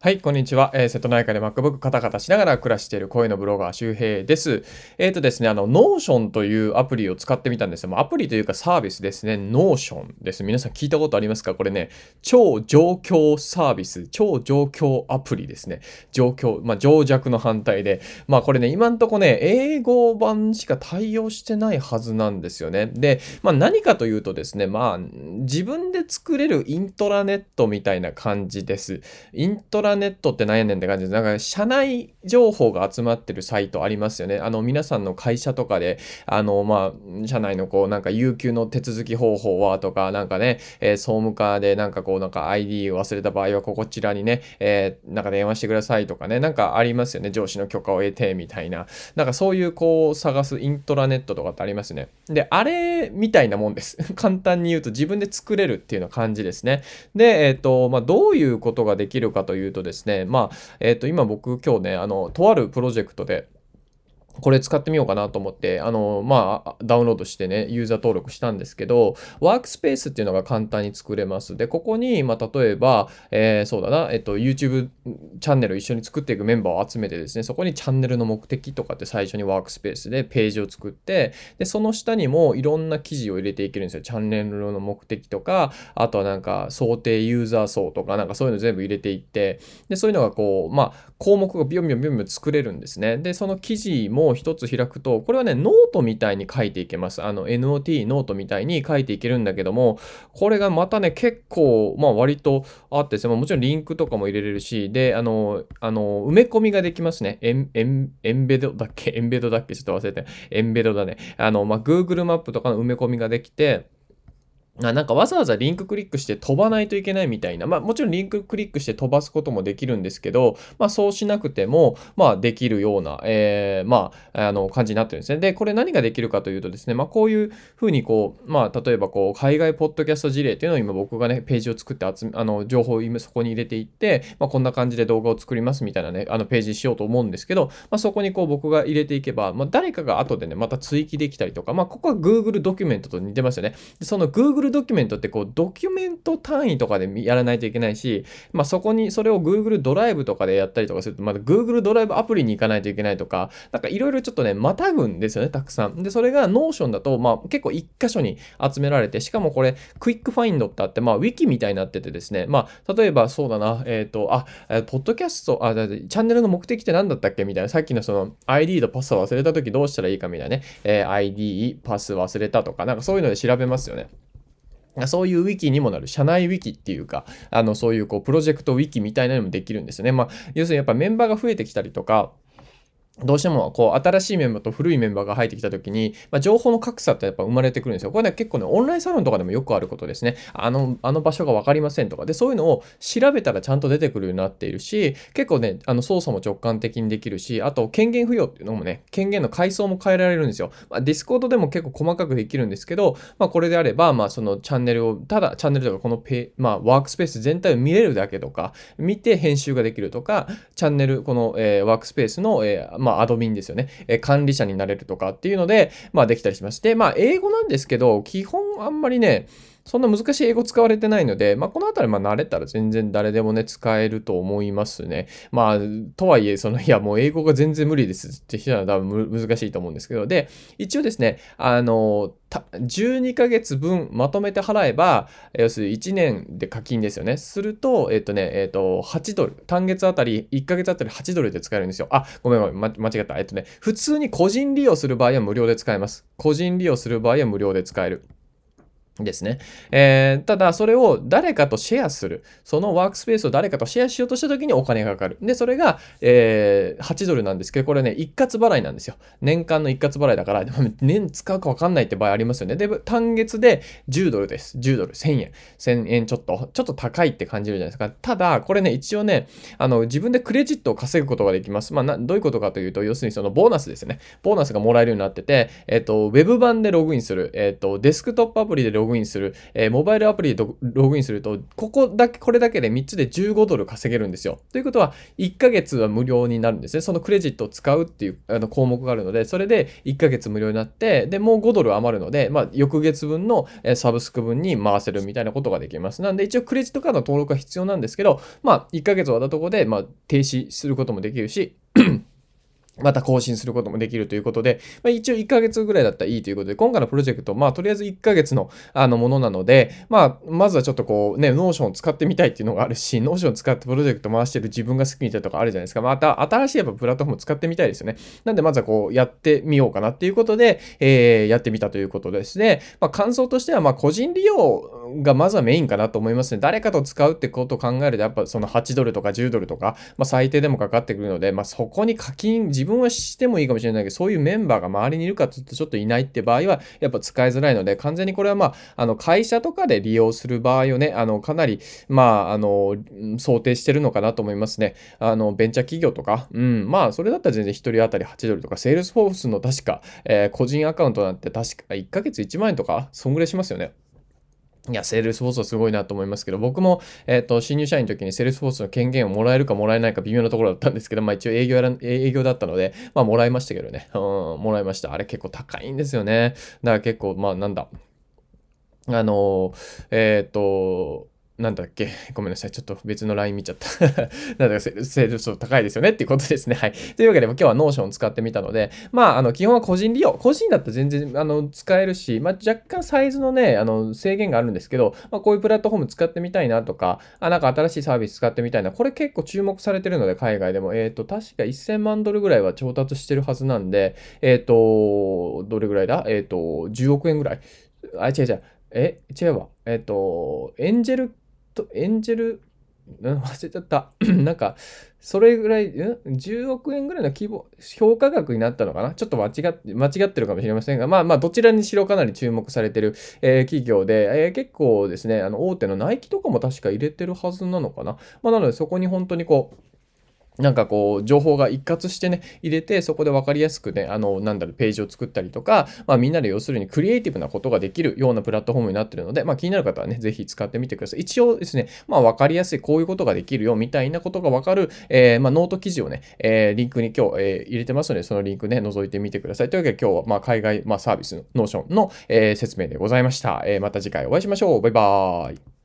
はい、こんにちは。えー、瀬戸内海で MacBook カタカタしながら暮らしている声のブロガー周平です。えっ、ー、とですね、あの、Notion というアプリを使ってみたんですよ。アプリというかサービスですね。Notion です。皆さん聞いたことありますか？これね、超状況サービス、超状況アプリですね。状況、まあ、情弱の反対で。まあ、これね、今んとこね、英語版しか対応してないはずなんですよね。で、まあ、何かというとですね、まあ、自分で作れるイントラネットみたいな感じです。イントララネットって何やねんって感じで。なんか、社内情報が集まってるサイトありますよね。あの、皆さんの会社とかで、あの、まあ、社内のこう、なんか、有給の手続き方法はとか、なんかね、えー、総務課でなんかこう、なんか ID を忘れた場合は、こちらにね、えー、なんか電話してくださいとかね、なんかありますよね。上司の許可を得て、みたいな。なんかそういうこう、探すイントラネットとかってありますね。で、あれみたいなもんです。簡単に言うと自分で作れるっていうような感じですね。で、えっ、ー、と、まあ、どういうことができるかというとですね、まあ、えっ、ー、と、今僕今日ね、あの、とあるプロジェクトで、これ使ってみようかなと思って、あの、まあ、ダウンロードしてね、ユーザー登録したんですけど、ワークスペースっていうのが簡単に作れます。で、ここに、まあ、例えば、えー、そうだな、えっと、YouTube チャンネルを一緒に作っていくメンバーを集めてですね、そこにチャンネルの目的とかって最初にワークスペースでページを作って、で、その下にもいろんな記事を入れていけるんですよ。チャンネルの目的とか、あとはなんか想定ユーザー層とか、なんかそういうの全部入れていって、で、そういうのがこう、まあ、項目がビョンビョンビョンビョン作れるんですね。で、その記事も一つ開くと、これはね、ノートみたいに書いていけます。あの、NOT ノートみたいに書いていけるんだけども、これがまたね、結構、まあ割とあってですね、もちろんリンクとかも入れれるし、で、あの、あの、埋め込みができますね。エン、エン、 embed だっけ？ embed だっけ？ちょっと忘れて。 embed だね。あの、まあ、Google マップとかの埋め込みができて、あなんかわざわざリンククリックして飛ばないといけないみたいな。まあもちろんリンククリックして飛ばすこともできるんですけど、まあそうしなくても、まあできるような、えー、まあ、あの感じになってるんですね。で、これ何ができるかというとですね、まあこういうふうにこう、まあ例えばこう、海外ポッドキャスト事例っていうのを今僕がね、ページを作って集め、あの、情報を今そこに入れていって、まあこんな感じで動画を作りますみたいなね、あのページにしようと思うんですけど、まあそこにこう僕が入れていけば、まあ誰かが後でね、また追記できたりとか、まあここは Google ドキュメントと似てますよね。でその Google ドキュメントってこう、ドキュメント単位とかでやらないといけないし、まあ、そこにそれを Google ドライブとかでやったりとかすると、まだ Google ドライブアプリに行かないといけないとか、なんかいろいろちょっとね、またぐんですよね、たくさん。で、それが Notion だと、まあ、結構一箇所に集められて、しかもこれ、 Quick Find ってあって、まあ、ウィキみたいになっててですね、まあ、例えばそうだな、えっ、ー、と、あ、ポッドキャスト、あ、チャンネルの目的って何だったっけ？みたいな、さっきのその ID とパスを忘れた時どうしたらいいかみたいなね、えー、ID、パス忘れたとか、なんかそういうので調べますよね。そういうウィキにもなる、社内ウィキっていうか、あの、そういうこう、プロジェクトウィキみたいなのもできるんですよね。まあ、要するにやっぱメンバーが増えてきたりとか、どうしてもこう新しいメンバーと古いメンバーが入ってきたときに、まあ、情報の格差ってやっぱ生まれてくるんですよ。これね結構ねオンラインサロンとかでもよくあることですね。あのあの場所が分かりませんとかでそういうのを調べたらちゃんと出てくるようになっているし結構ねあの操作も直感的にできるしあと権限付与っていうのもね権限の階層も変えられるんですよ。まあ、ディスコードでも結構細かくできるんですけど、まあ、これであればまあそのチャンネルをただチャンネルとかこのペ、まあ、ワークスペース全体を見れるだけとか見て編集ができるとかチャンネルこの、えー、ワークスペースの、えー、まあ、アドミンですよね。え管理者になれるとかっていうので、まあできたりしまして、まあ英語なんですけど、基本あんまりね、そんな難しい英語使われてないので、まあ、このあたり、まあ、慣れたら全然誰でもね、使えると思いますね。まあ、とはいえ、その、いや、もう英語が全然無理ですって人は多分難しいと思うんですけど、で、一応ですね、あの、12ヶ月分まとめて払えば、要するに1年で課金ですよね。すると、えっ、とね、えっ、と、8ドル。単月あたり、1ヶ月あたり8ドルで使えるんですよ。あ、ごめんごめん、間違った。えっ、とね、普通に個人利用する場合は無料で使えます。個人利用する場合は無料で使える。ですね。えー、ただ、それを誰かとシェアする。そのワークスペースを誰かとシェアしようとしたときにお金がかかる。で、それが、えー、8ドルなんですけど、これね、一括払いなんですよ。年間の一括払いだから、年使うかわかんないって場合ありますよね。で、単月で10ドルです。10ドル、1000円。1000円ちょっと、ちょっと高いって感じるじゃないですか。ただ、これね、一応ね、あの、自分でクレジットを稼ぐことができます。まあ、などういうことかというと、要するにそのボーナスですね。ボーナスがもらえるようになってて、えっ、ー、と、ウェブ版でログインする。えっ、ー、と、デスクトップアプリでログイングインする、えー、モバイルアプリでログインすると、ここだけ、これだけで3つで15ドル稼げるんですよ。ということは、1ヶ月は無料になるんですね。そのクレジットを使うっていうあの項目があるので、それで1ヶ月無料になって、で、もう5ドル余るので、まあ、翌月分のサブスク分に回せるみたいなことができます。なんで、一応クレジットカードの登録は必要なんですけど、まあ、1ヶ月終わったところで、まあ、停止することもできるし、また更新することもできるということで、まあ、一応1ヶ月ぐらいだったらいいということで、今回のプロジェクト、まあ、とりあえず1ヶ月のあのものなので、まあ、まずはちょっとこうね、 Notion を使ってみたいっていうのがあるし、 Notion を使ってプロジェクト回してる自分が好きみたいなとかあるじゃないですか。また、新しいやっぱプラットフォーム使ってみたいですよね。なんで、まずはこう、やってみようかなっていうことで、えー、やってみたということですね。まあ、感想としては、まあ、個人利用がまずはメインかなと思いますね。誰かと使うってことを考えると、やっぱその8ドルとか10ドルとか、まあ、最低でもかかってくるので、まあ、そこに課金、自分はしてもいいかもしれないけど、そういうメンバーが周りにいるかというとちょっといないって場合は、やっぱ使いづらいので、完全にこれはまあ、あの、会社とかで利用する場合をね、あの、かなり、まあ、あの、想定してるのかなと思いますね。あの、ベンチャー企業とか、うん、まあ、それだったら全然1人当たり8ドルとか、セールスフォースの確か、えー、個人アカウントなんて確か1ヶ月1万円とか、そんぐらいしますよね。いや、セールスフォースはすごいなと思いますけど、僕も、えっ、ー、と、新入社員の時にセールスフォースの権限をもらえるかもらえないか微妙なところだったんですけど、まあ一応営業やら、営業だったので、まあもらいましたけどね。うん、もらいました。あれ結構高いんですよね。だから結構、まあなんだ。あの、えっ、ー、と、なんだっけ？ごめんなさい。ちょっと別の LINE 見ちゃった なんだかセールス高いですよねっていうことですね。はい。というわけで、今日は Notion を使ってみたので、まあ、あの、基本は個人利用。個人だったら全然、あの、使えるし、まあ、若干サイズのね、あの、制限があるんですけど、まあ、こういうプラットフォーム使ってみたいなとか、あ、なんか新しいサービス使ってみたいな。これ結構注目されてるので、海外でも。えっ、ー、と、確か1000万ドルぐらいは調達してるはずなんで、えっ、ー、と、どれぐらいだ？えっ、ー、と、10億円ぐらい。あ、違う違う。え、違うわ。えっ、と、エンジェルと、エンジェル、忘れちゃった。なんか、それぐらい、ん ?10 億円ぐらいの規模、評価額になったのかな？ちょっと間違って、間違ってるかもしれませんが、まあまあ、どちらにしろかなり注目されてる、えー、企業で、えー、結構ですね、あの、大手のナイキとかも確か入れてるはずなのかな？まあ、なので、そこに本当にこう、なんかこう、情報が一括してね、入れて、そこで分かりやすくね、あの、なんだろう、ページを作ったりとか、まあみんなで要するにクリエイティブなことができるようなプラットフォームになってるので、まあ気になる方はね、ぜひ使ってみてください。一応ですね、まあ分かりやすい、こういうことができるよ、みたいなことが分かる、えー、まあノート記事をね、えー、リンクに今日、えー、入れてますので、そのリンクね、覗いてみてください。というわけで今日は、まあ海外、まあサービスの Notion の、えー、説明でございました。えー、また次回お会いしましょう。バイバーイ。